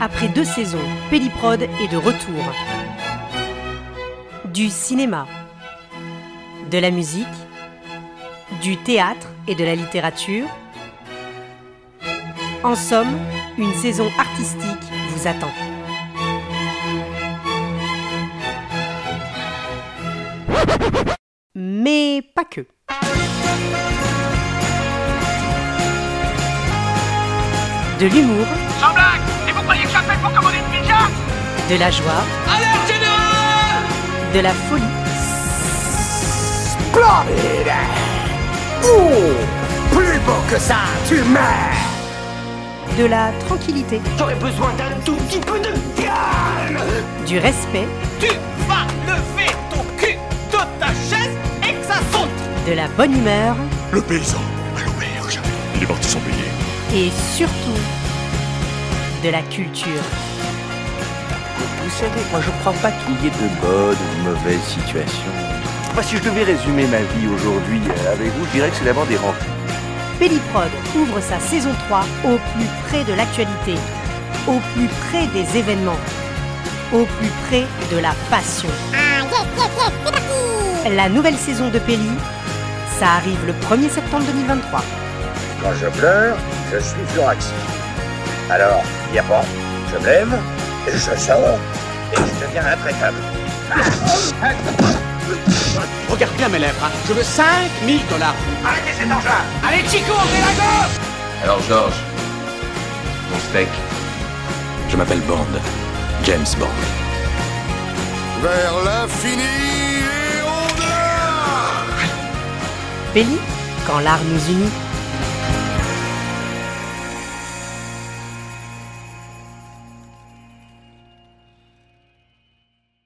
Après deux saisons, Pelliprod est de retour. Du cinéma, de la musique, du théâtre et de la littérature. En somme, une saison artistique vous attend. Mais pas que. De l'humour, de la joie, Alerte générale de la folie, Splendide Oh Plus beau que ça, tu meurs de la tranquillité, J'aurais besoin d'un tout petit peu de calme. Du respect, Tu vas lever ton cul de ta chaise et que ça saute. De la bonne humeur. Le paysan à l'auberge. Il est parti sans payer. et surtout de la culture. Vous savez, moi je crois pas qu'il y ait de bonnes ou de mauvaises situations. Moi, si je devais résumer ma vie aujourd'hui euh, avec vous, je dirais que c'est d'abord des rencontres. Pelliprod ouvre sa saison 3 au plus près de l'actualité, au plus près des événements, au plus près de la passion. La nouvelle saison de Pelli, ça arrive le 1er septembre 2023. Quand je pleure, je suis furax. Alors, y a pas, je me lève, je sors, et je deviens intraitable. Regarde bien mes lèvres, hein. je veux 5000 dollars. Arrêtez cet engin Allez Chico, ouvrez la gauche Alors Georges, ton steak Je m'appelle Bond, James Bond. Vers l'infini et au-delà Pelli, quand l'art nous unit.